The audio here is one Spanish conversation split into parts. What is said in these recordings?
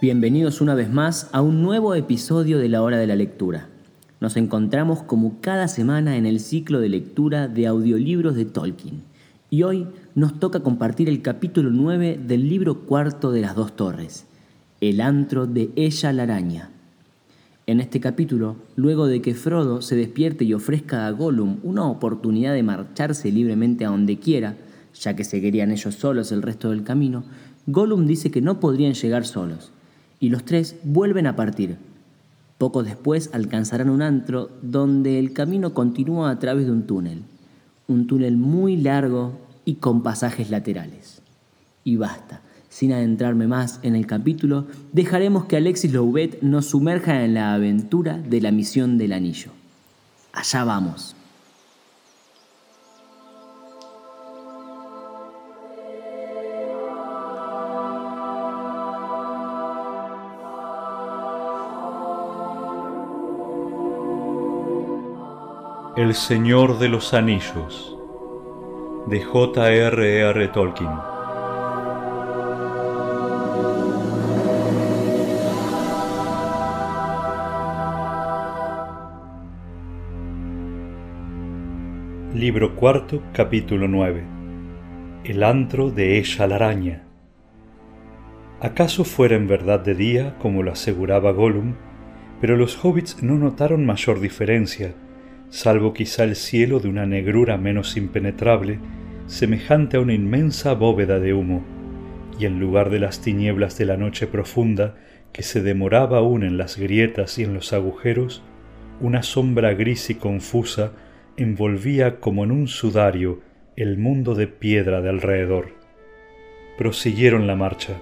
Bienvenidos una vez más a un nuevo episodio de la hora de la lectura. Nos encontramos como cada semana en el ciclo de lectura de audiolibros de Tolkien. Y hoy nos toca compartir el capítulo 9 del libro cuarto de las dos torres, El antro de ella la araña. En este capítulo, luego de que Frodo se despierte y ofrezca a Gollum una oportunidad de marcharse libremente a donde quiera, ya que seguirían ellos solos el resto del camino, Gollum dice que no podrían llegar solos y los tres vuelven a partir. Poco después alcanzarán un antro donde el camino continúa a través de un túnel, un túnel muy largo y con pasajes laterales. Y basta, sin adentrarme más en el capítulo, dejaremos que Alexis Louvet nos sumerja en la aventura de la misión del anillo. Allá vamos. El Señor de los Anillos de J.R.R. Tolkien Libro cuarto, capítulo 9 El antro de ella la araña ¿Acaso fuera en verdad de día, como lo aseguraba Gollum? Pero los hobbits no notaron mayor diferencia salvo quizá el cielo de una negrura menos impenetrable, semejante a una inmensa bóveda de humo, y en lugar de las tinieblas de la noche profunda, que se demoraba aún en las grietas y en los agujeros, una sombra gris y confusa envolvía como en un sudario el mundo de piedra de alrededor. Prosiguieron la marcha,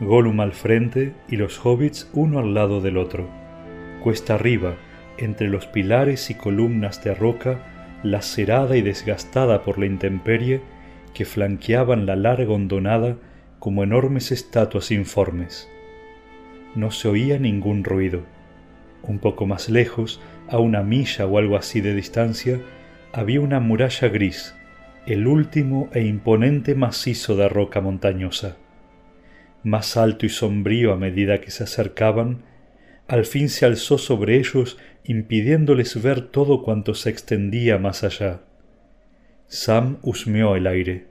Gollum al frente y los hobbits uno al lado del otro. Cuesta arriba, entre los pilares y columnas de roca lacerada y desgastada por la intemperie que flanqueaban la larga hondonada como enormes estatuas informes. No se oía ningún ruido. Un poco más lejos, a una milla o algo así de distancia, había una muralla gris, el último e imponente macizo de roca montañosa. Más alto y sombrío a medida que se acercaban, al fin se alzó sobre ellos impidiéndoles ver todo cuanto se extendía más allá. Sam husmeó el aire.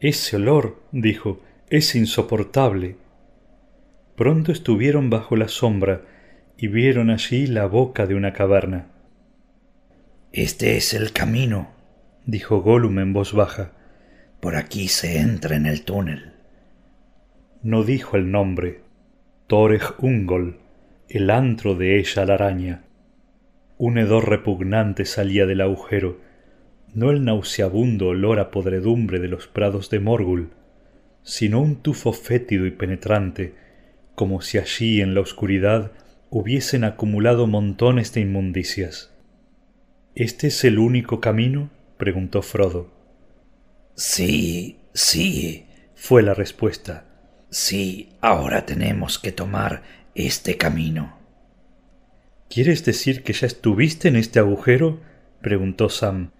Ese olor, dijo, es insoportable. Pronto estuvieron bajo la sombra y vieron allí la boca de una caverna. Este es el camino, dijo Gollum en voz baja. Por aquí se entra en el túnel. No dijo el nombre. Toreg Ungol el antro de ella la araña. Un hedor repugnante salía del agujero, no el nauseabundo olor a podredumbre de los prados de Morgul, sino un tufo fétido y penetrante, como si allí en la oscuridad hubiesen acumulado montones de inmundicias. ¿Este es el único camino? preguntó Frodo. Sí, sí, fue la respuesta. Sí, ahora tenemos que tomar este camino. ¿Quieres decir que ya estuviste en este agujero? preguntó Sam.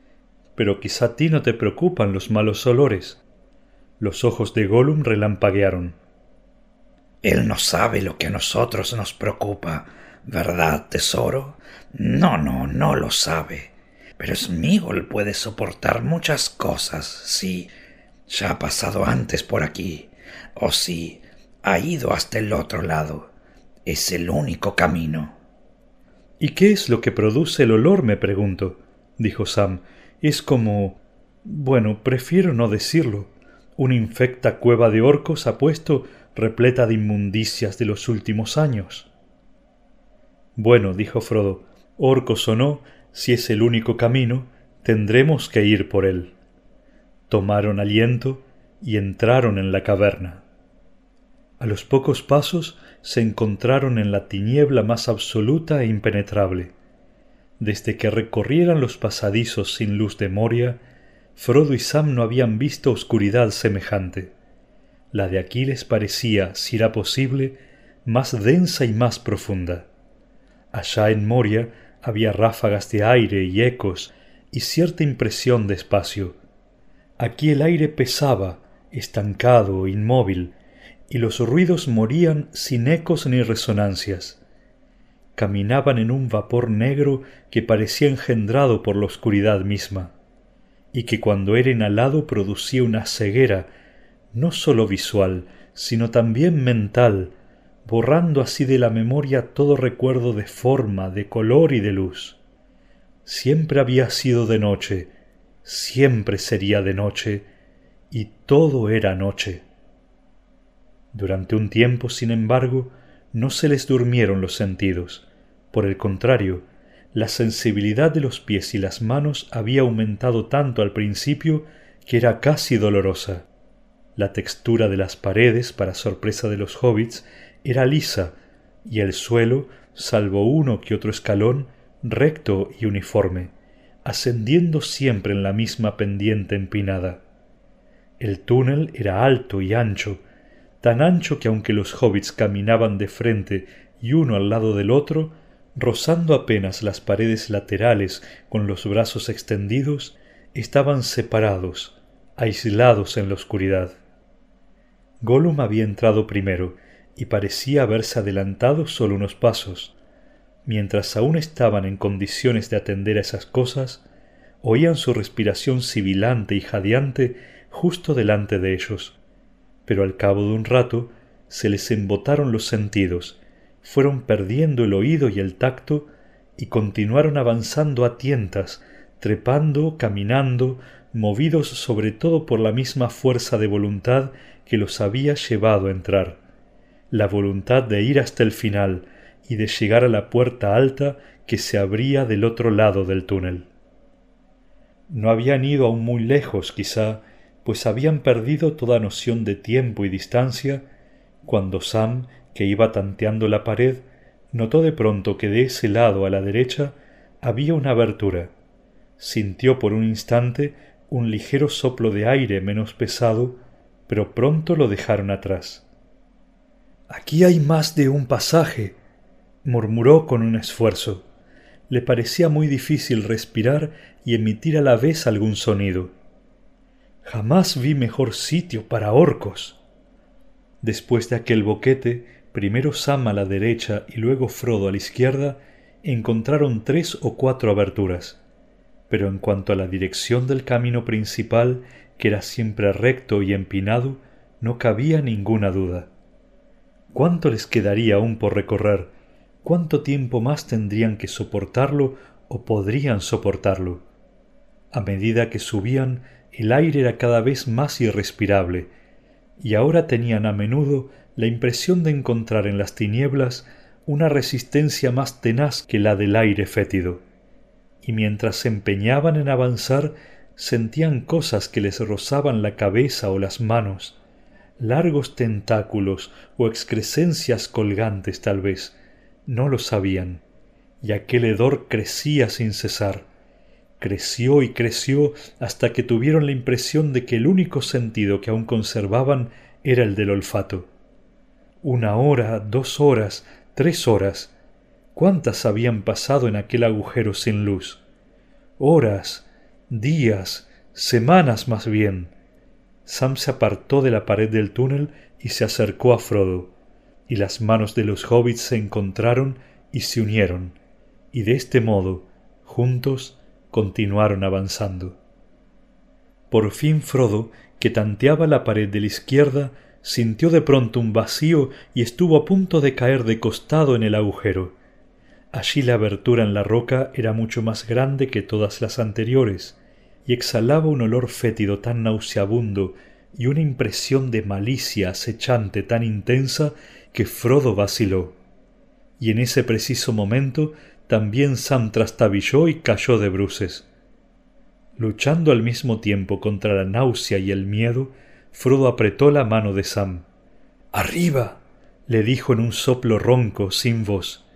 Pero quizá a ti no te preocupan los malos olores. Los ojos de Gollum relampaguearon. Él no sabe lo que a nosotros nos preocupa, ¿verdad, tesoro? No, no, no lo sabe. Pero Smigol puede soportar muchas cosas, sí. Ya ha pasado antes por aquí. O sí, ha ido hasta el otro lado es el único camino. ¿Y qué es lo que produce el olor? me pregunto, dijo Sam. Es como. bueno, prefiero no decirlo. Una infecta cueva de orcos apuesto repleta de inmundicias de los últimos años. Bueno, dijo Frodo, orcos o no, si es el único camino, tendremos que ir por él. Tomaron aliento y entraron en la caverna. A los pocos pasos se encontraron en la tiniebla más absoluta e impenetrable. Desde que recorrieran los pasadizos sin luz de Moria, Frodo y Sam no habían visto oscuridad semejante. La de Aquiles parecía, si era posible, más densa y más profunda. Allá en Moria había ráfagas de aire y ecos y cierta impresión de espacio. Aquí el aire pesaba, estancado, inmóvil, y los ruidos morían sin ecos ni resonancias. Caminaban en un vapor negro que parecía engendrado por la oscuridad misma, y que cuando era inhalado producía una ceguera, no sólo visual, sino también mental, borrando así de la memoria todo recuerdo de forma, de color y de luz. Siempre había sido de noche, siempre sería de noche, y todo era noche. Durante un tiempo, sin embargo, no se les durmieron los sentidos. Por el contrario, la sensibilidad de los pies y las manos había aumentado tanto al principio que era casi dolorosa. La textura de las paredes, para sorpresa de los hobbits, era lisa, y el suelo, salvo uno que otro escalón, recto y uniforme, ascendiendo siempre en la misma pendiente empinada. El túnel era alto y ancho, tan ancho que aunque los hobbits caminaban de frente y uno al lado del otro, rozando apenas las paredes laterales con los brazos extendidos, estaban separados, aislados en la oscuridad. Gollum había entrado primero y parecía haberse adelantado solo unos pasos. Mientras aún estaban en condiciones de atender a esas cosas, oían su respiración sibilante y jadeante justo delante de ellos, pero al cabo de un rato se les embotaron los sentidos, fueron perdiendo el oído y el tacto y continuaron avanzando a tientas, trepando, caminando, movidos sobre todo por la misma fuerza de voluntad que los había llevado a entrar, la voluntad de ir hasta el final y de llegar a la puerta alta que se abría del otro lado del túnel. No habían ido aún muy lejos, quizá, pues habían perdido toda noción de tiempo y distancia, cuando Sam, que iba tanteando la pared, notó de pronto que de ese lado a la derecha había una abertura. Sintió por un instante un ligero soplo de aire menos pesado, pero pronto lo dejaron atrás. Aquí hay más de un pasaje, murmuró con un esfuerzo. Le parecía muy difícil respirar y emitir a la vez algún sonido. Jamás vi mejor sitio para orcos. Después de aquel boquete, primero Sam a la derecha y luego Frodo a la izquierda, encontraron tres o cuatro aberturas. Pero en cuanto a la dirección del camino principal, que era siempre recto y empinado, no cabía ninguna duda. ¿Cuánto les quedaría aún por recorrer? ¿Cuánto tiempo más tendrían que soportarlo o podrían soportarlo? A medida que subían, el aire era cada vez más irrespirable, y ahora tenían a menudo la impresión de encontrar en las tinieblas una resistencia más tenaz que la del aire fétido. Y mientras se empeñaban en avanzar, sentían cosas que les rozaban la cabeza o las manos, largos tentáculos o excrescencias colgantes tal vez, no lo sabían, y aquel hedor crecía sin cesar creció y creció hasta que tuvieron la impresión de que el único sentido que aún conservaban era el del olfato. Una hora, dos horas, tres horas. ¿Cuántas habían pasado en aquel agujero sin luz? Horas, días, semanas más bien. Sam se apartó de la pared del túnel y se acercó a Frodo, y las manos de los hobbits se encontraron y se unieron, y de este modo, juntos, continuaron avanzando. Por fin Frodo, que tanteaba la pared de la izquierda, sintió de pronto un vacío y estuvo a punto de caer de costado en el agujero. Allí la abertura en la roca era mucho más grande que todas las anteriores, y exhalaba un olor fétido tan nauseabundo y una impresión de malicia acechante tan intensa que Frodo vaciló. y en ese preciso momento también Sam trastabilló y cayó de bruces. Luchando al mismo tiempo contra la náusea y el miedo, Frodo apretó la mano de Sam. Arriba. le dijo en un soplo ronco, sin voz.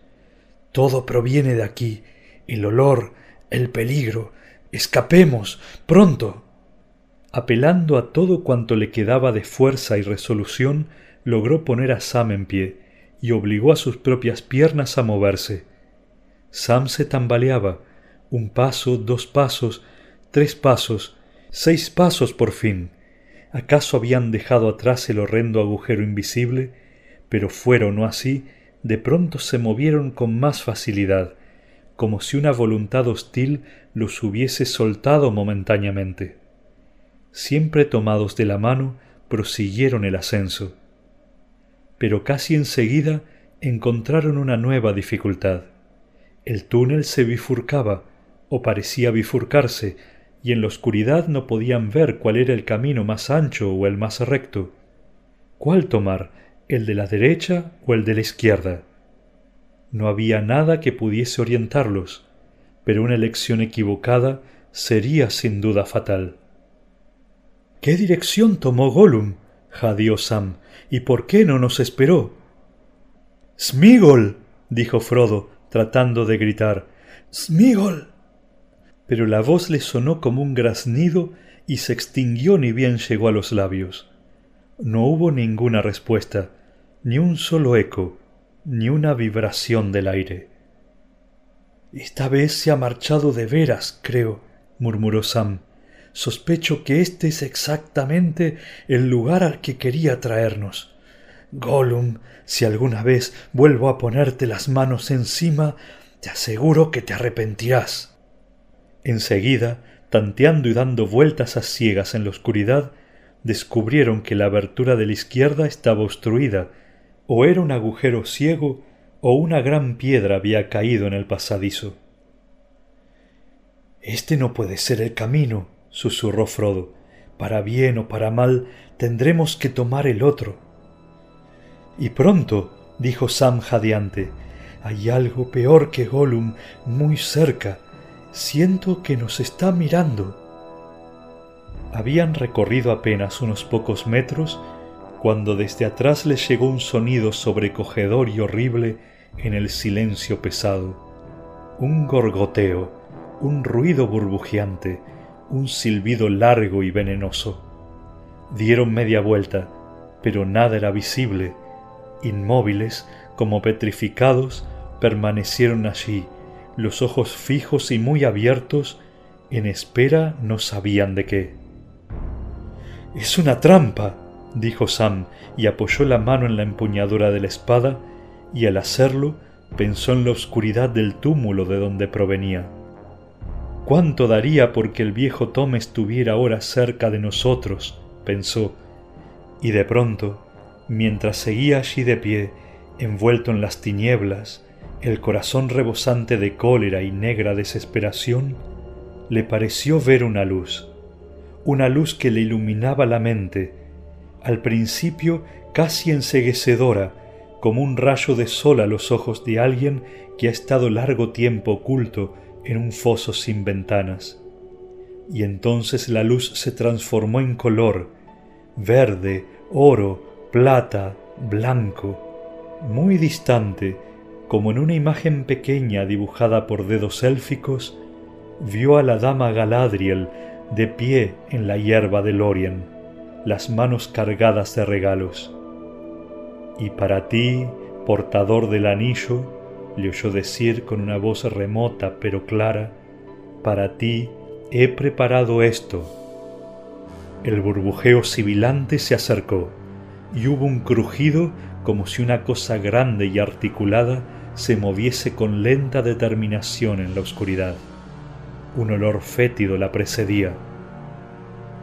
Todo proviene de aquí. El olor, el peligro. Escapemos. pronto. Apelando a todo cuanto le quedaba de fuerza y resolución, logró poner a Sam en pie y obligó a sus propias piernas a moverse. Sam se tambaleaba, un paso, dos pasos, tres pasos, seis pasos por fin. ¿Acaso habían dejado atrás el horrendo agujero invisible? Pero fuera o no así, de pronto se movieron con más facilidad, como si una voluntad hostil los hubiese soltado momentáneamente. Siempre tomados de la mano, prosiguieron el ascenso. Pero casi enseguida encontraron una nueva dificultad. El túnel se bifurcaba, o parecía bifurcarse, y en la oscuridad no podían ver cuál era el camino más ancho o el más recto. ¿Cuál tomar? ¿El de la derecha o el de la izquierda? No había nada que pudiese orientarlos, pero una elección equivocada sería sin duda fatal. ¿Qué dirección tomó Gollum? jadeó Sam. ¿Y por qué no nos esperó? Smigol. dijo Frodo, tratando de gritar. Smigol pero la voz le sonó como un graznido y se extinguió ni bien llegó a los labios. No hubo ninguna respuesta, ni un solo eco, ni una vibración del aire. Esta vez se ha marchado de veras, creo, murmuró Sam. Sospecho que este es exactamente el lugar al que quería traernos. Gollum, si alguna vez vuelvo a ponerte las manos encima, te aseguro que te arrepentirás. Enseguida, tanteando y dando vueltas a ciegas en la oscuridad, descubrieron que la abertura de la izquierda estaba obstruida, o era un agujero ciego, o una gran piedra había caído en el pasadizo. Este no puede ser el camino, susurró Frodo. Para bien o para mal, tendremos que tomar el otro. Y pronto, dijo Sam jadeante, hay algo peor que Gollum muy cerca Siento que nos está mirando. Habían recorrido apenas unos pocos metros cuando desde atrás les llegó un sonido sobrecogedor y horrible en el silencio pesado. Un gorgoteo, un ruido burbujeante, un silbido largo y venenoso. Dieron media vuelta, pero nada era visible. Inmóviles, como petrificados, permanecieron allí, los ojos fijos y muy abiertos, en espera no sabían de qué. Es una trampa, dijo Sam, y apoyó la mano en la empuñadura de la espada, y al hacerlo pensó en la oscuridad del túmulo de donde provenía. ¿Cuánto daría porque el viejo Tom estuviera ahora cerca de nosotros? pensó, y de pronto, mientras seguía allí de pie, envuelto en las tinieblas, el corazón rebosante de cólera y negra desesperación, le pareció ver una luz, una luz que le iluminaba la mente, al principio casi enseguecedora, como un rayo de sol a los ojos de alguien que ha estado largo tiempo oculto en un foso sin ventanas. Y entonces la luz se transformó en color, verde, oro, plata, blanco, muy distante, como en una imagen pequeña dibujada por dedos élficos, vio a la dama Galadriel de pie en la hierba de Lorien, las manos cargadas de regalos. Y para ti, portador del anillo, le oyó decir con una voz remota pero clara, para ti he preparado esto. El burbujeo sibilante se acercó, y hubo un crujido como si una cosa grande y articulada se moviese con lenta determinación en la oscuridad. Un olor fétido la precedía.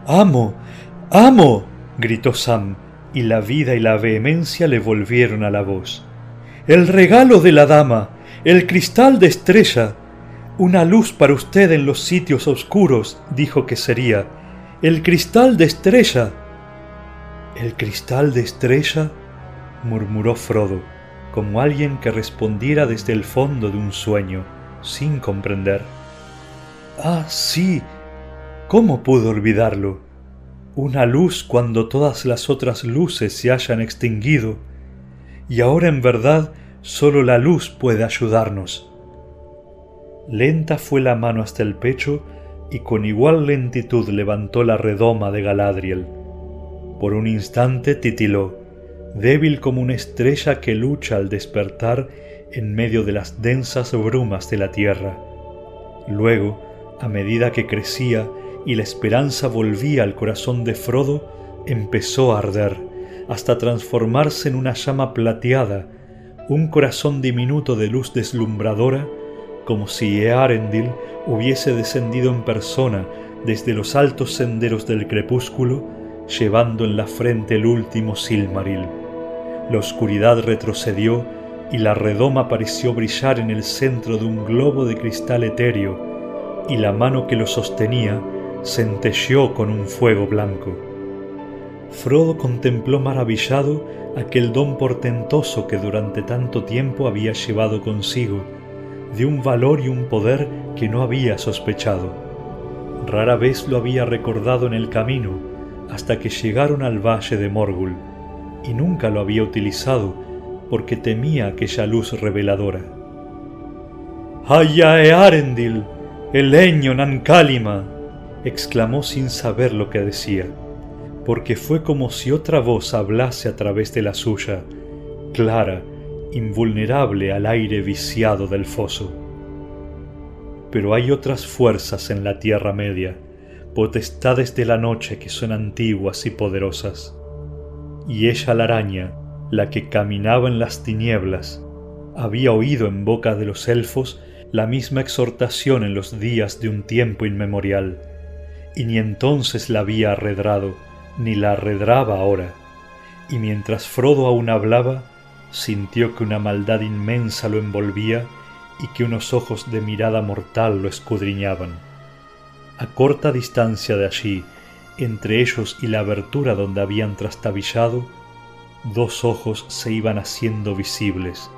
¡Amo! ¡Amo! gritó Sam, y la vida y la vehemencia le volvieron a la voz. El regalo de la dama, el cristal de estrella. Una luz para usted en los sitios oscuros, dijo que sería. El cristal de estrella. ¿El cristal de estrella? murmuró Frodo como alguien que respondiera desde el fondo de un sueño, sin comprender. Ah, sí. ¿Cómo pudo olvidarlo? Una luz cuando todas las otras luces se hayan extinguido, y ahora en verdad solo la luz puede ayudarnos. Lenta fue la mano hasta el pecho y con igual lentitud levantó la redoma de Galadriel. Por un instante titiló, débil como una estrella que lucha al despertar en medio de las densas brumas de la tierra. Luego, a medida que crecía y la esperanza volvía al corazón de Frodo, empezó a arder, hasta transformarse en una llama plateada, un corazón diminuto de luz deslumbradora como si Earendil hubiese descendido en persona desde los altos senderos del crepúsculo, llevando en la frente el último Silmaril. La oscuridad retrocedió y la redoma pareció brillar en el centro de un globo de cristal etéreo, y la mano que lo sostenía centelleó con un fuego blanco. Frodo contempló maravillado aquel don portentoso que durante tanto tiempo había llevado consigo, de un valor y un poder que no había sospechado. Rara vez lo había recordado en el camino hasta que llegaron al valle de Morgul, y nunca lo había utilizado porque temía aquella luz reveladora. ¡Ayae Arendil! ¡Eleño Nancálima! exclamó sin saber lo que decía, porque fue como si otra voz hablase a través de la suya, clara, invulnerable al aire viciado del foso. Pero hay otras fuerzas en la Tierra Media, potestades de la noche que son antiguas y poderosas. Y ella la araña, la que caminaba en las tinieblas, había oído en boca de los elfos la misma exhortación en los días de un tiempo inmemorial, y ni entonces la había arredrado, ni la arredraba ahora, y mientras Frodo aún hablaba, sintió que una maldad inmensa lo envolvía y que unos ojos de mirada mortal lo escudriñaban. A corta distancia de allí, entre ellos y la abertura donde habían trastabillado, dos ojos se iban haciendo visibles,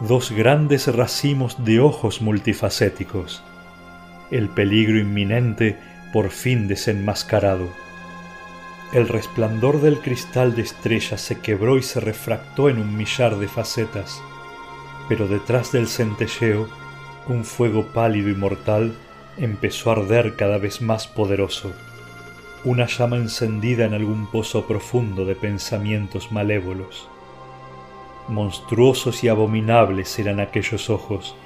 dos grandes racimos de ojos multifacéticos, el peligro inminente por fin desenmascarado. El resplandor del cristal de estrellas se quebró y se refractó en un millar de facetas, pero detrás del centelleo un fuego pálido y mortal empezó a arder cada vez más poderoso, una llama encendida en algún pozo profundo de pensamientos malévolos. Monstruosos y abominables eran aquellos ojos,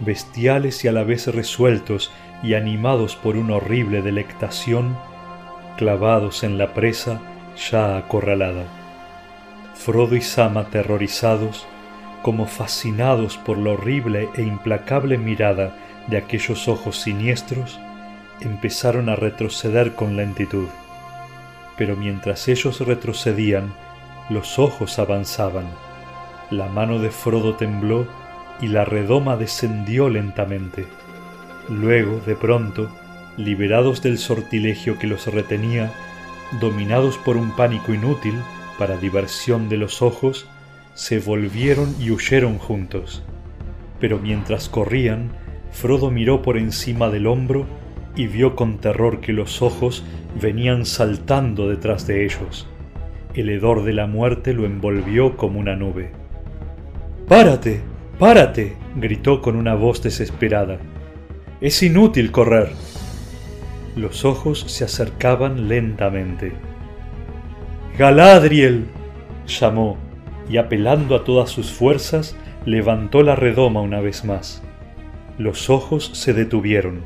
bestiales y a la vez resueltos y animados por una horrible delectación clavados en la presa ya acorralada. Frodo y Sam aterrorizados, como fascinados por la horrible e implacable mirada de aquellos ojos siniestros, empezaron a retroceder con lentitud. Pero mientras ellos retrocedían, los ojos avanzaban. La mano de Frodo tembló y la redoma descendió lentamente. Luego, de pronto, liberados del sortilegio que los retenía, dominados por un pánico inútil para diversión de los ojos, se volvieron y huyeron juntos. Pero mientras corrían, Frodo miró por encima del hombro y vio con terror que los ojos venían saltando detrás de ellos. El hedor de la muerte lo envolvió como una nube. ¡Párate! ¡Párate! gritó con una voz desesperada. Es inútil correr. Los ojos se acercaban lentamente. Galadriel. llamó, y apelando a todas sus fuerzas, levantó la redoma una vez más. Los ojos se detuvieron.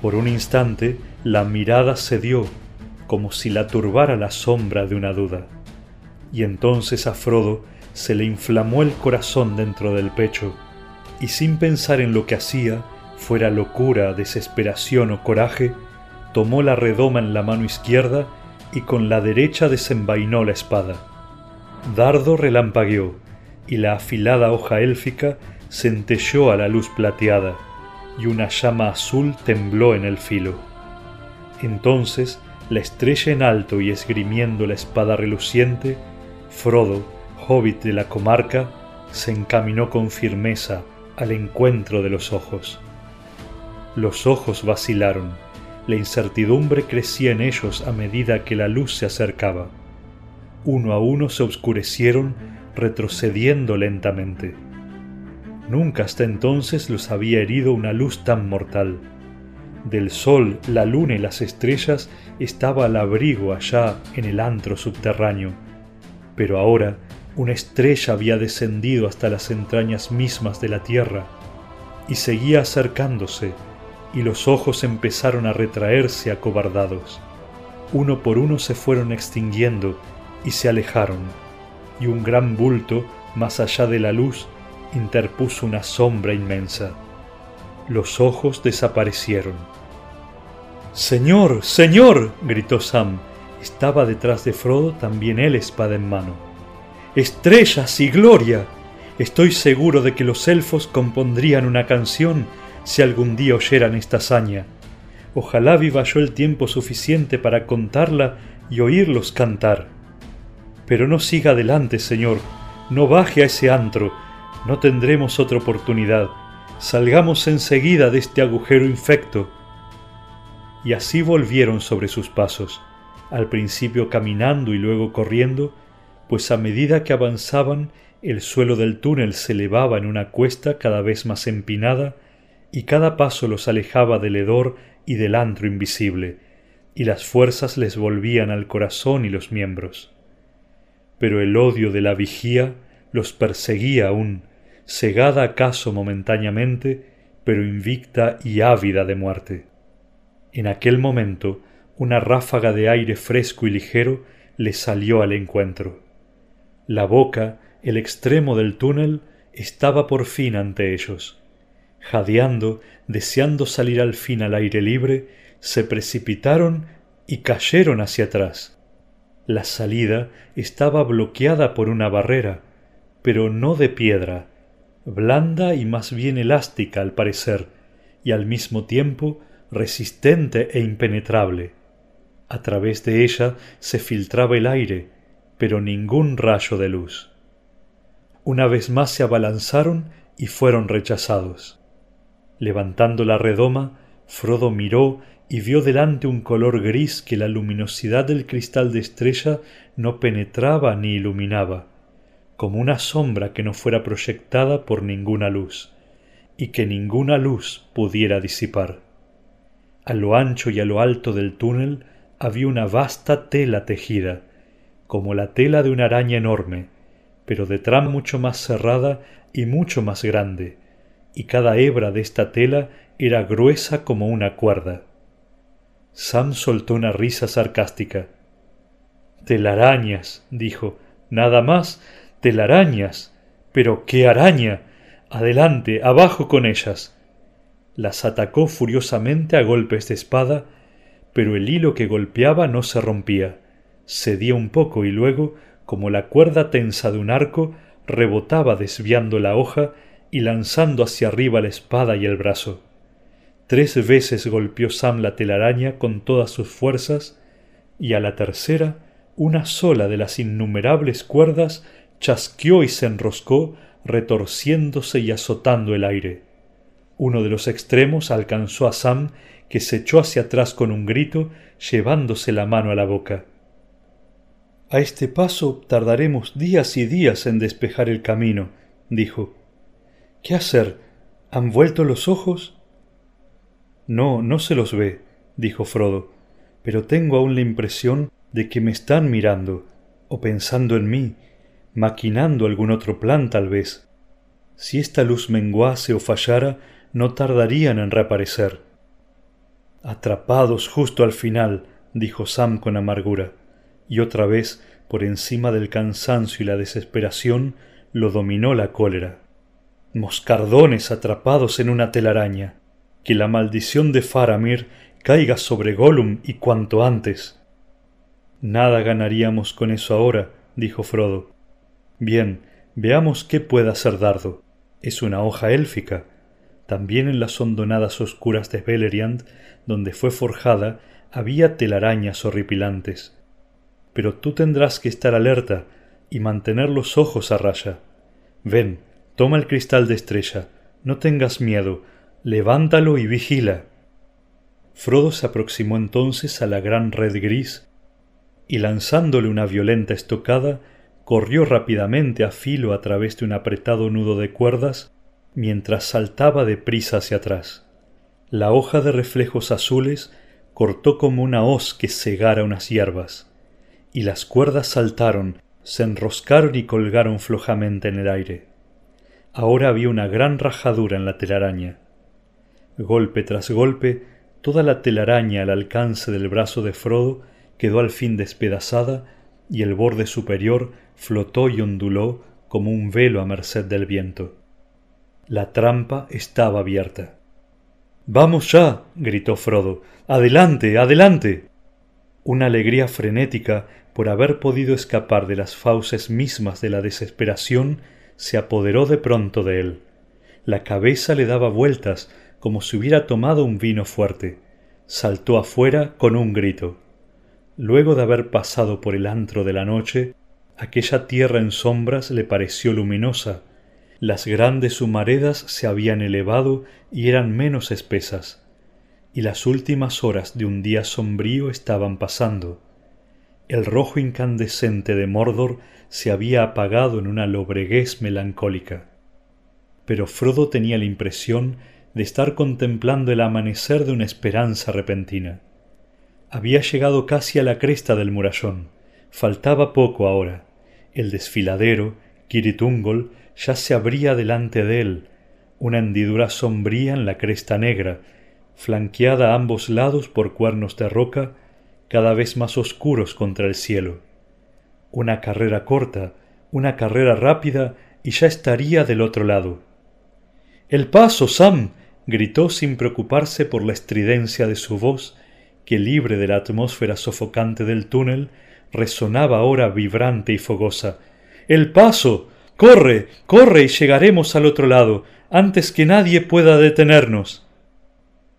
Por un instante la mirada cedió, como si la turbara la sombra de una duda. Y entonces a Frodo se le inflamó el corazón dentro del pecho, y sin pensar en lo que hacía, fuera locura, desesperación o coraje, tomó la redoma en la mano izquierda y con la derecha desenvainó la espada. Dardo relampagueó, y la afilada hoja élfica centelló a la luz plateada, y una llama azul tembló en el filo. Entonces, la estrella en alto y esgrimiendo la espada reluciente, Frodo, hobbit de la comarca, se encaminó con firmeza al encuentro de los ojos. Los ojos vacilaron, la incertidumbre crecía en ellos a medida que la luz se acercaba. Uno a uno se oscurecieron, retrocediendo lentamente. Nunca hasta entonces los había herido una luz tan mortal. Del sol, la luna y las estrellas estaba al abrigo allá en el antro subterráneo, pero ahora una estrella había descendido hasta las entrañas mismas de la tierra y seguía acercándose, y los ojos empezaron a retraerse acobardados. Uno por uno se fueron extinguiendo y se alejaron, y un gran bulto, más allá de la luz, interpuso una sombra inmensa. Los ojos desaparecieron. Señor, Señor, gritó Sam. Estaba detrás de Frodo también él espada en mano estrellas y gloria. Estoy seguro de que los elfos compondrían una canción si algún día oyeran esta hazaña. Ojalá viva yo el tiempo suficiente para contarla y oírlos cantar. Pero no siga adelante, señor, no baje a ese antro, no tendremos otra oportunidad. Salgamos enseguida de este agujero infecto. Y así volvieron sobre sus pasos, al principio caminando y luego corriendo, pues a medida que avanzaban el suelo del túnel se elevaba en una cuesta cada vez más empinada y cada paso los alejaba del hedor y del antro invisible, y las fuerzas les volvían al corazón y los miembros. Pero el odio de la vigía los perseguía aún, cegada acaso momentáneamente, pero invicta y ávida de muerte. En aquel momento una ráfaga de aire fresco y ligero les salió al encuentro. La boca, el extremo del túnel, estaba por fin ante ellos. Jadeando, deseando salir al fin al aire libre, se precipitaron y cayeron hacia atrás. La salida estaba bloqueada por una barrera, pero no de piedra, blanda y más bien elástica al parecer, y al mismo tiempo resistente e impenetrable. A través de ella se filtraba el aire, pero ningún rayo de luz. Una vez más se abalanzaron y fueron rechazados. Levantando la redoma, Frodo miró y vio delante un color gris que la luminosidad del cristal de estrella no penetraba ni iluminaba, como una sombra que no fuera proyectada por ninguna luz, y que ninguna luz pudiera disipar. A lo ancho y a lo alto del túnel había una vasta tela tejida, como la tela de una araña enorme, pero de trama mucho más cerrada y mucho más grande, y cada hebra de esta tela era gruesa como una cuerda. Sam soltó una risa sarcástica. Telarañas, dijo, nada más, telarañas. Pero qué araña. Adelante, abajo con ellas. Las atacó furiosamente a golpes de espada, pero el hilo que golpeaba no se rompía cedía un poco y luego, como la cuerda tensa de un arco, rebotaba desviando la hoja y lanzando hacia arriba la espada y el brazo. Tres veces golpeó Sam la telaraña con todas sus fuerzas, y a la tercera una sola de las innumerables cuerdas chasqueó y se enroscó, retorciéndose y azotando el aire. Uno de los extremos alcanzó a Sam, que se echó hacia atrás con un grito, llevándose la mano a la boca. A este paso tardaremos días y días en despejar el camino, dijo. ¿Qué hacer? ¿Han vuelto los ojos? No, no se los ve, dijo Frodo, pero tengo aún la impresión de que me están mirando, o pensando en mí, maquinando algún otro plan tal vez. Si esta luz menguase o fallara, no tardarían en reaparecer. Atrapados justo al final, dijo Sam con amargura y otra vez, por encima del cansancio y la desesperación, lo dominó la cólera. Moscardones atrapados en una telaraña. Que la maldición de Faramir caiga sobre Gollum y cuanto antes. Nada ganaríamos con eso ahora, dijo Frodo. Bien, veamos qué puede hacer Dardo. Es una hoja élfica. También en las hondonadas oscuras de Beleriand, donde fue forjada, había telarañas horripilantes pero tú tendrás que estar alerta y mantener los ojos a raya. ven, toma el cristal de estrella, no tengas miedo, levántalo y vigila. Frodo se aproximó entonces a la gran red gris y lanzándole una violenta estocada, corrió rápidamente a filo a través de un apretado nudo de cuerdas mientras saltaba de prisa hacia atrás. La hoja de reflejos azules cortó como una hoz que cegara unas hierbas, y las cuerdas saltaron, se enroscaron y colgaron flojamente en el aire. Ahora había una gran rajadura en la telaraña. Golpe tras golpe, toda la telaraña al alcance del brazo de Frodo quedó al fin despedazada y el borde superior flotó y onduló como un velo a merced del viento. La trampa estaba abierta. Vamos ya. gritó Frodo. Adelante. adelante. Una alegría frenética por haber podido escapar de las fauces mismas de la desesperación se apoderó de pronto de él. La cabeza le daba vueltas como si hubiera tomado un vino fuerte. Saltó afuera con un grito. Luego de haber pasado por el antro de la noche, aquella tierra en sombras le pareció luminosa. Las grandes humaredas se habían elevado y eran menos espesas, y las últimas horas de un día sombrío estaban pasando. El rojo incandescente de Mordor se había apagado en una lobreguez melancólica. Pero Frodo tenía la impresión de estar contemplando el amanecer de una esperanza repentina. Había llegado casi a la cresta del murallón. Faltaba poco ahora. El desfiladero, Kiritungol, ya se abría delante de él, una hendidura sombría en la cresta negra, flanqueada a ambos lados por cuernos de roca, cada vez más oscuros contra el cielo. Una carrera corta, una carrera rápida, y ya estaría del otro lado. El paso, Sam. gritó sin preocuparse por la estridencia de su voz que libre de la atmósfera sofocante del túnel, resonaba ahora vibrante y fogosa. El paso. corre. corre y llegaremos al otro lado, antes que nadie pueda detenernos.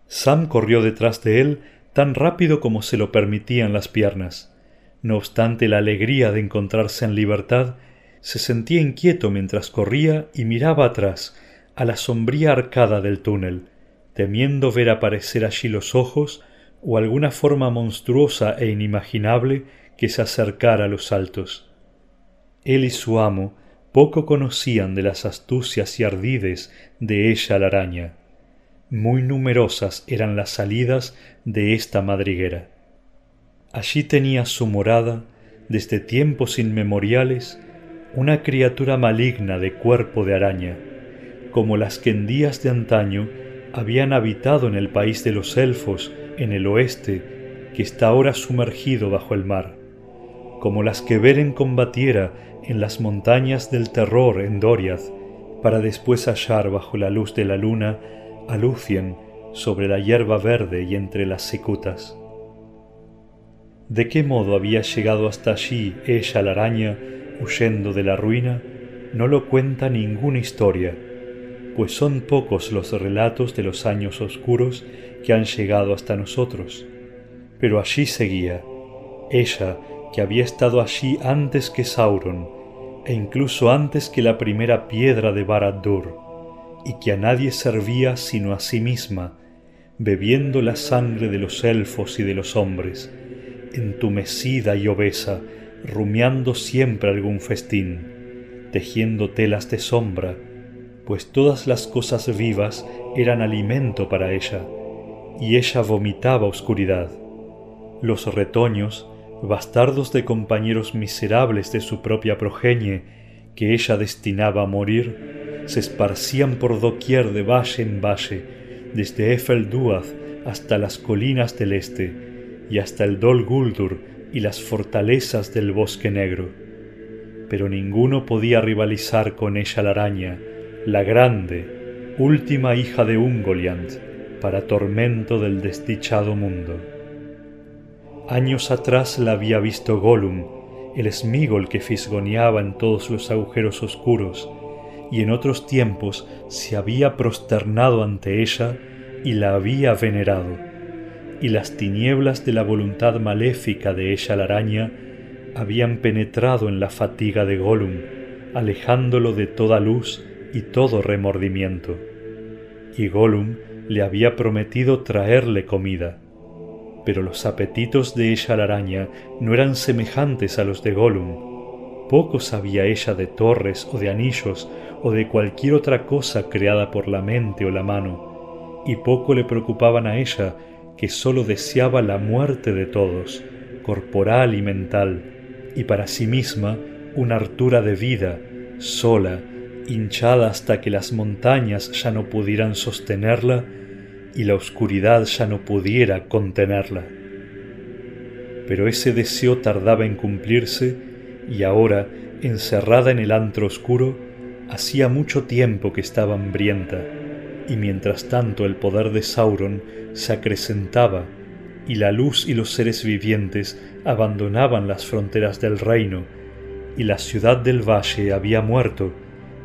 Sam corrió detrás de él tan rápido como se lo permitían las piernas. No obstante la alegría de encontrarse en libertad, se sentía inquieto mientras corría y miraba atrás, a la sombría arcada del túnel, temiendo ver aparecer allí los ojos o alguna forma monstruosa e inimaginable que se acercara a los altos. Él y su amo poco conocían de las astucias y ardides de ella la araña. Muy numerosas eran las salidas de esta madriguera. Allí tenía su morada, desde tiempos inmemoriales, una criatura maligna de cuerpo de araña, como las que en días de antaño habían habitado en el país de los elfos en el oeste que está ahora sumergido bajo el mar, como las que Beren combatiera en las montañas del terror en Doriath, para después hallar bajo la luz de la luna a Lucien sobre la hierba verde y entre las secutas. ¿De qué modo había llegado hasta allí ella la araña huyendo de la ruina? No lo cuenta ninguna historia, pues son pocos los relatos de los años oscuros que han llegado hasta nosotros. Pero allí seguía, ella que había estado allí antes que Sauron, e incluso antes que la primera piedra de Barad-dûr, y que a nadie servía sino a sí misma, bebiendo la sangre de los elfos y de los hombres, entumecida y obesa, rumiando siempre algún festín, tejiendo telas de sombra, pues todas las cosas vivas eran alimento para ella, y ella vomitaba oscuridad. Los retoños, bastardos de compañeros miserables de su propia progenie, que ella destinaba a morir, se esparcían por doquier de valle en valle, desde Efelduath hasta las colinas del este, y hasta el Dol Guldur y las fortalezas del bosque negro. Pero ninguno podía rivalizar con ella la araña, la grande, última hija de Ungoliant, para tormento del desdichado mundo. Años atrás la había visto Gollum, el esmígol que fisgoneaba en todos los agujeros oscuros, y en otros tiempos se había prosternado ante ella y la había venerado, y las tinieblas de la voluntad maléfica de ella la araña habían penetrado en la fatiga de Gollum, alejándolo de toda luz y todo remordimiento. Y Gollum le había prometido traerle comida. Pero los apetitos de ella la araña no eran semejantes a los de Gollum. Poco sabía ella de torres o de anillos o de cualquier otra cosa creada por la mente o la mano, y poco le preocupaban a ella que sólo deseaba la muerte de todos, corporal y mental, y para sí misma una hartura de vida, sola, hinchada hasta que las montañas ya no pudieran sostenerla y la oscuridad ya no pudiera contenerla. Pero ese deseo tardaba en cumplirse y ahora, encerrada en el antro oscuro, hacía mucho tiempo que estaba hambrienta, y mientras tanto el poder de Sauron se acrecentaba y la luz y los seres vivientes abandonaban las fronteras del reino, y la ciudad del valle había muerto,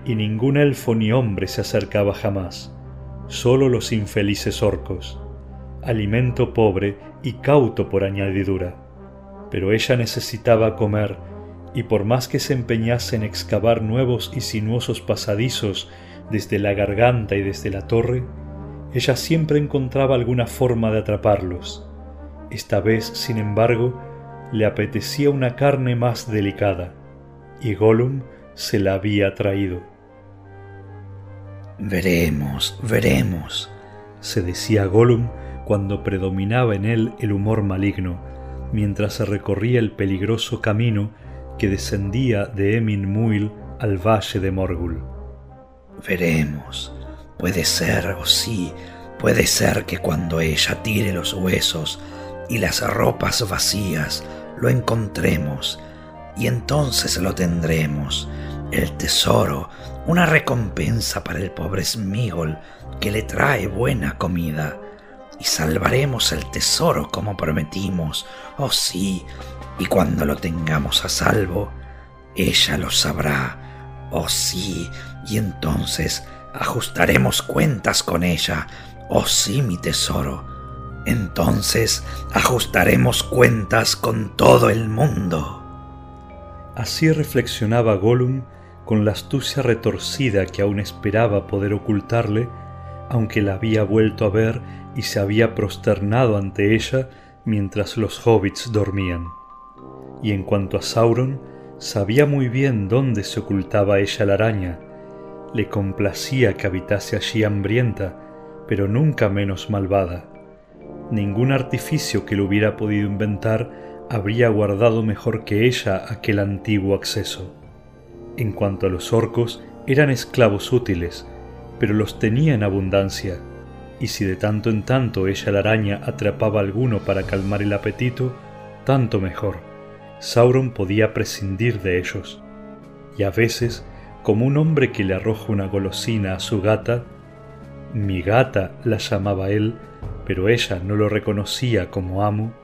y ningún elfo ni hombre se acercaba jamás, sólo los infelices orcos, alimento pobre y cauto por añadidura. Pero ella necesitaba comer, y por más que se empeñase en excavar nuevos y sinuosos pasadizos desde la garganta y desde la torre, ella siempre encontraba alguna forma de atraparlos. Esta vez, sin embargo, le apetecía una carne más delicada, y Gollum se la había traído. Veremos, veremos, se decía Gollum cuando predominaba en él el humor maligno, mientras se recorría el peligroso camino que descendía de Emin Muil al valle de Morgul. Veremos. Puede ser, o sí, puede ser que cuando ella tire los huesos y las ropas vacías, lo encontremos, y entonces lo tendremos, el tesoro una recompensa para el pobre Smigol que le trae buena comida. Y salvaremos el tesoro como prometimos, oh sí, y cuando lo tengamos a salvo, ella lo sabrá, oh sí, y entonces ajustaremos cuentas con ella, oh sí, mi tesoro. Entonces ajustaremos cuentas con todo el mundo. Así reflexionaba Gollum con la astucia retorcida que aún esperaba poder ocultarle, aunque la había vuelto a ver y se había prosternado ante ella mientras los hobbits dormían. Y en cuanto a Sauron, sabía muy bien dónde se ocultaba ella la araña. Le complacía que habitase allí hambrienta, pero nunca menos malvada. Ningún artificio que lo hubiera podido inventar habría guardado mejor que ella aquel antiguo acceso. En cuanto a los orcos, eran esclavos útiles, pero los tenía en abundancia, y si de tanto en tanto ella la araña atrapaba alguno para calmar el apetito, tanto mejor. Sauron podía prescindir de ellos. Y a veces, como un hombre que le arroja una golosina a su gata, mi gata la llamaba él, pero ella no lo reconocía como amo,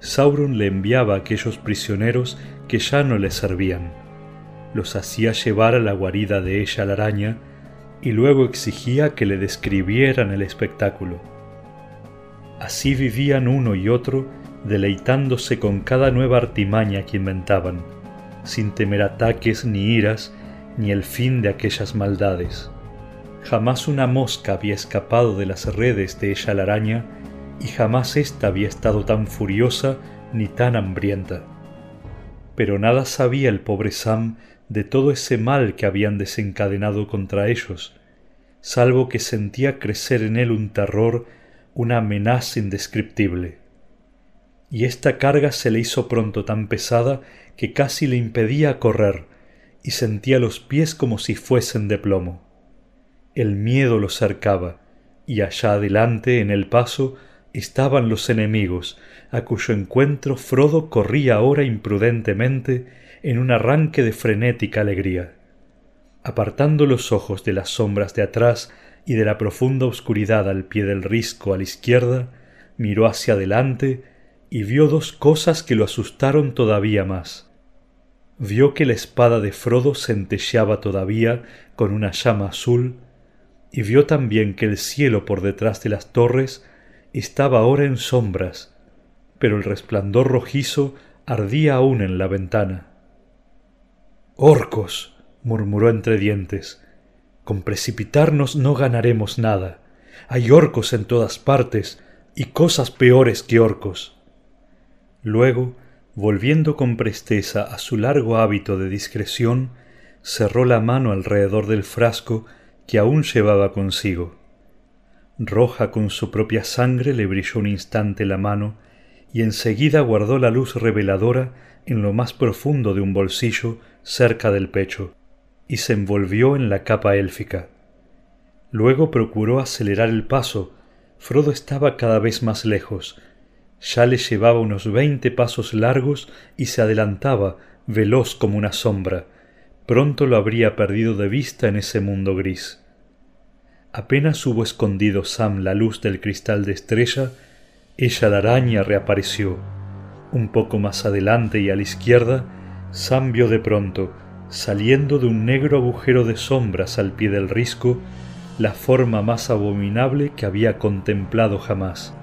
Sauron le enviaba a aquellos prisioneros que ya no le servían los hacía llevar a la guarida de ella la araña y luego exigía que le describieran el espectáculo. Así vivían uno y otro deleitándose con cada nueva artimaña que inventaban, sin temer ataques ni iras ni el fin de aquellas maldades. Jamás una mosca había escapado de las redes de ella la araña y jamás ésta había estado tan furiosa ni tan hambrienta. Pero nada sabía el pobre Sam de todo ese mal que habían desencadenado contra ellos, salvo que sentía crecer en él un terror, una amenaza indescriptible. Y esta carga se le hizo pronto tan pesada que casi le impedía correr, y sentía los pies como si fuesen de plomo. El miedo lo cercaba, y allá adelante, en el paso, estaban los enemigos, a cuyo encuentro Frodo corría ahora imprudentemente en un arranque de frenética alegría. Apartando los ojos de las sombras de atrás y de la profunda oscuridad al pie del risco a la izquierda, miró hacia adelante y vio dos cosas que lo asustaron todavía más. Vio que la espada de Frodo centelleaba todavía con una llama azul, y vio también que el cielo por detrás de las torres estaba ahora en sombras, pero el resplandor rojizo ardía aún en la ventana. Orcos, murmuró entre dientes. Con precipitarnos no ganaremos nada. Hay orcos en todas partes y cosas peores que orcos. Luego, volviendo con presteza a su largo hábito de discreción, cerró la mano alrededor del frasco que aún llevaba consigo. Roja con su propia sangre le brilló un instante la mano y enseguida guardó la luz reveladora en lo más profundo de un bolsillo cerca del pecho y se envolvió en la capa élfica. Luego procuró acelerar el paso. Frodo estaba cada vez más lejos. Ya le llevaba unos veinte pasos largos y se adelantaba, veloz como una sombra. Pronto lo habría perdido de vista en ese mundo gris. Apenas hubo escondido Sam la luz del cristal de estrella, ella la araña reapareció. Un poco más adelante y a la izquierda, Sam vio de pronto, saliendo de un negro agujero de sombras al pie del risco, la forma más abominable que había contemplado jamás,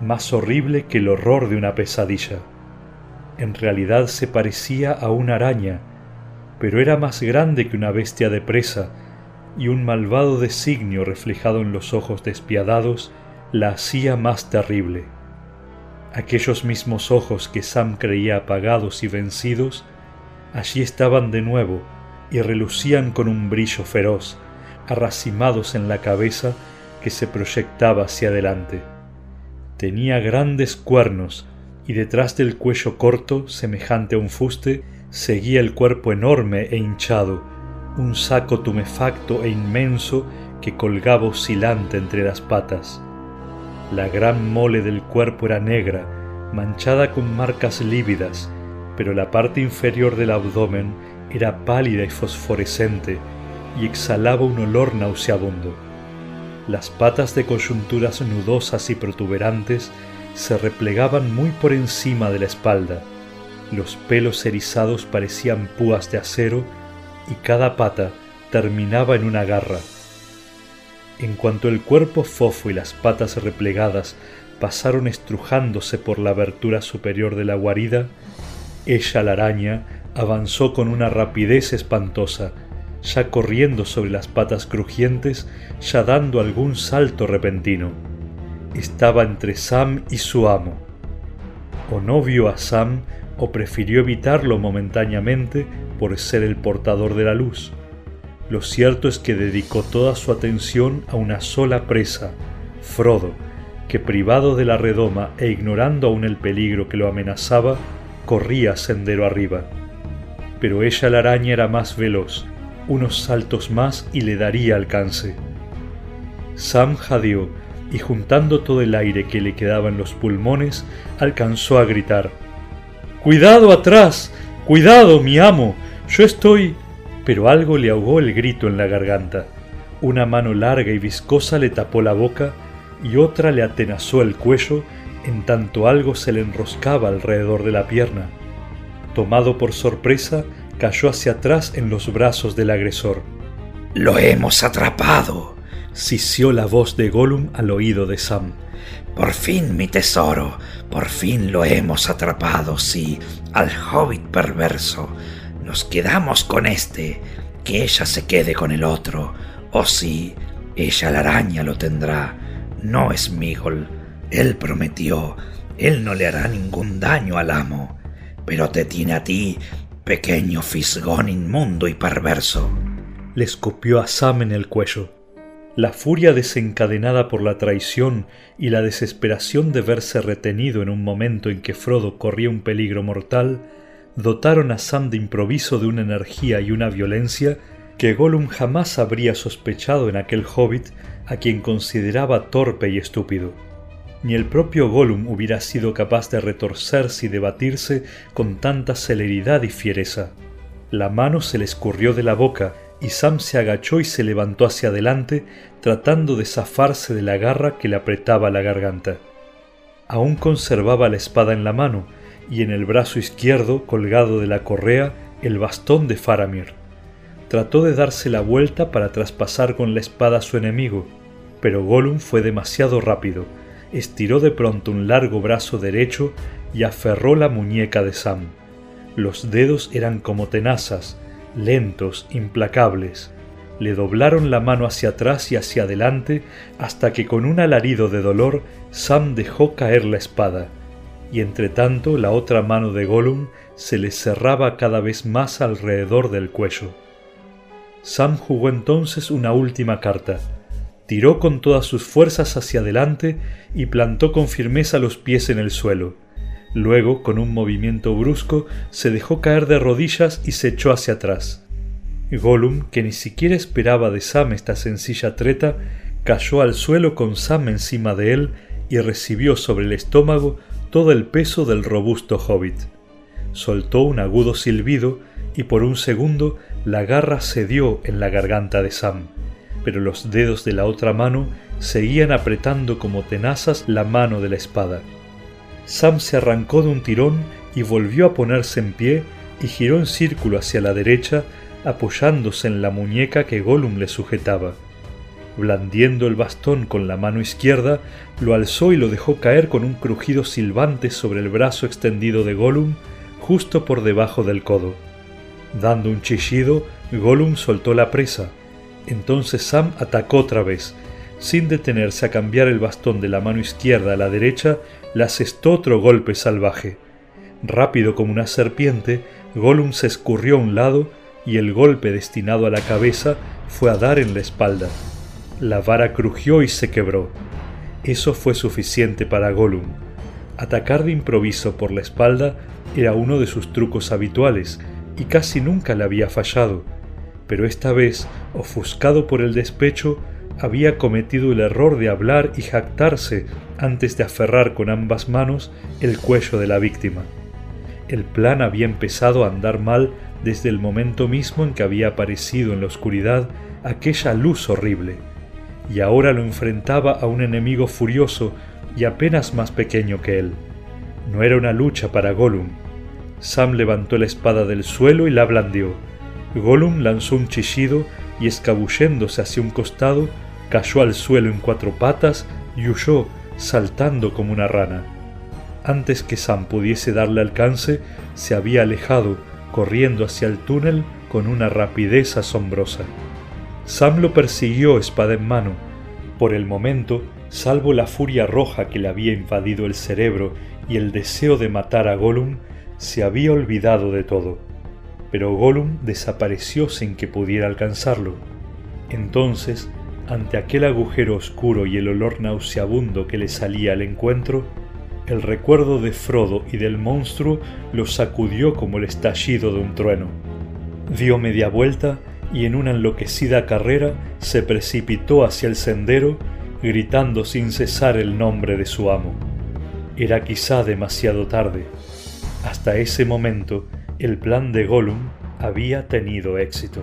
más horrible que el horror de una pesadilla. En realidad se parecía a una araña, pero era más grande que una bestia de presa, y un malvado designio reflejado en los ojos despiadados la hacía más terrible. Aquellos mismos ojos que Sam creía apagados y vencidos, allí estaban de nuevo y relucían con un brillo feroz, arracimados en la cabeza que se proyectaba hacia adelante. Tenía grandes cuernos y detrás del cuello corto, semejante a un fuste, seguía el cuerpo enorme e hinchado, un saco tumefacto e inmenso que colgaba oscilante entre las patas. La gran mole del cuerpo era negra, manchada con marcas lívidas, pero la parte inferior del abdomen era pálida y fosforescente y exhalaba un olor nauseabundo. Las patas de coyunturas nudosas y protuberantes se replegaban muy por encima de la espalda. Los pelos erizados parecían púas de acero y cada pata terminaba en una garra. En cuanto el cuerpo fofo y las patas replegadas pasaron estrujándose por la abertura superior de la guarida, ella la araña avanzó con una rapidez espantosa, ya corriendo sobre las patas crujientes, ya dando algún salto repentino. Estaba entre Sam y su amo. O no vio a Sam o prefirió evitarlo momentáneamente por ser el portador de la luz. Lo cierto es que dedicó toda su atención a una sola presa, Frodo, que privado de la redoma e ignorando aún el peligro que lo amenazaba, corría sendero arriba. Pero ella la araña era más veloz, unos saltos más y le daría alcance. Sam jadeó y juntando todo el aire que le quedaba en los pulmones, alcanzó a gritar. Cuidado atrás. Cuidado, mi amo. Yo estoy. Pero algo le ahogó el grito en la garganta. Una mano larga y viscosa le tapó la boca y otra le atenazó el cuello en tanto algo se le enroscaba alrededor de la pierna. Tomado por sorpresa, cayó hacia atrás en los brazos del agresor. Lo hemos atrapado, sisió la voz de Gollum al oído de Sam. Por fin, mi tesoro, por fin lo hemos atrapado, sí, al hobbit perverso. Nos quedamos con este, que ella se quede con el otro, o sí, ella la araña lo tendrá. No es Migol, él prometió, él no le hará ningún daño al amo, pero te tiene a ti, pequeño fisgón inmundo y perverso. Le escupió a Sam en el cuello. La furia desencadenada por la traición y la desesperación de verse retenido en un momento en que Frodo corría un peligro mortal dotaron a Sam de improviso de una energía y una violencia que Gollum jamás habría sospechado en aquel hobbit a quien consideraba torpe y estúpido. Ni el propio Gollum hubiera sido capaz de retorcerse y debatirse con tanta celeridad y fiereza. La mano se le escurrió de la boca y Sam se agachó y se levantó hacia adelante tratando de zafarse de la garra que le apretaba la garganta. Aún conservaba la espada en la mano y en el brazo izquierdo, colgado de la correa, el bastón de Faramir. Trató de darse la vuelta para traspasar con la espada a su enemigo, pero Gollum fue demasiado rápido, estiró de pronto un largo brazo derecho y aferró la muñeca de Sam. Los dedos eran como tenazas, lentos, implacables. Le doblaron la mano hacia atrás y hacia adelante hasta que con un alarido de dolor Sam dejó caer la espada, y entre tanto la otra mano de Gollum se le cerraba cada vez más alrededor del cuello. Sam jugó entonces una última carta. Tiró con todas sus fuerzas hacia adelante y plantó con firmeza los pies en el suelo. Luego, con un movimiento brusco, se dejó caer de rodillas y se echó hacia atrás. Gollum, que ni siquiera esperaba de Sam esta sencilla treta, cayó al suelo con Sam encima de él y recibió sobre el estómago todo el peso del robusto hobbit. Soltó un agudo silbido y por un segundo la garra cedió en la garganta de Sam, pero los dedos de la otra mano seguían apretando como tenazas la mano de la espada. Sam se arrancó de un tirón y volvió a ponerse en pie y giró en círculo hacia la derecha, apoyándose en la muñeca que Gollum le sujetaba. Blandiendo el bastón con la mano izquierda, lo alzó y lo dejó caer con un crujido silbante sobre el brazo extendido de Gollum, justo por debajo del codo. Dando un chillido, Gollum soltó la presa. Entonces Sam atacó otra vez, sin detenerse a cambiar el bastón de la mano izquierda a la derecha, le asestó otro golpe salvaje. Rápido como una serpiente, Gollum se escurrió a un lado y el golpe destinado a la cabeza fue a dar en la espalda. La vara crujió y se quebró. Eso fue suficiente para Gollum. Atacar de improviso por la espalda era uno de sus trucos habituales y casi nunca le había fallado, pero esta vez, ofuscado por el despecho, había cometido el error de hablar y jactarse antes de aferrar con ambas manos el cuello de la víctima. El plan había empezado a andar mal desde el momento mismo en que había aparecido en la oscuridad aquella luz horrible, y ahora lo enfrentaba a un enemigo furioso y apenas más pequeño que él. No era una lucha para Gollum. Sam levantó la espada del suelo y la blandió. Gollum lanzó un chillido y escabulléndose hacia un costado, cayó al suelo en cuatro patas y huyó saltando como una rana. Antes que Sam pudiese darle alcance, se había alejado, corriendo hacia el túnel con una rapidez asombrosa. Sam lo persiguió espada en mano. Por el momento, salvo la furia roja que le había invadido el cerebro y el deseo de matar a Gollum, se había olvidado de todo. Pero Gollum desapareció sin que pudiera alcanzarlo. Entonces ante aquel agujero oscuro y el olor nauseabundo que le salía al encuentro, el recuerdo de Frodo y del monstruo lo sacudió como el estallido de un trueno. Dio media vuelta y en una enloquecida carrera se precipitó hacia el sendero, gritando sin cesar el nombre de su amo. Era quizá demasiado tarde. Hasta ese momento el plan de Gollum había tenido éxito.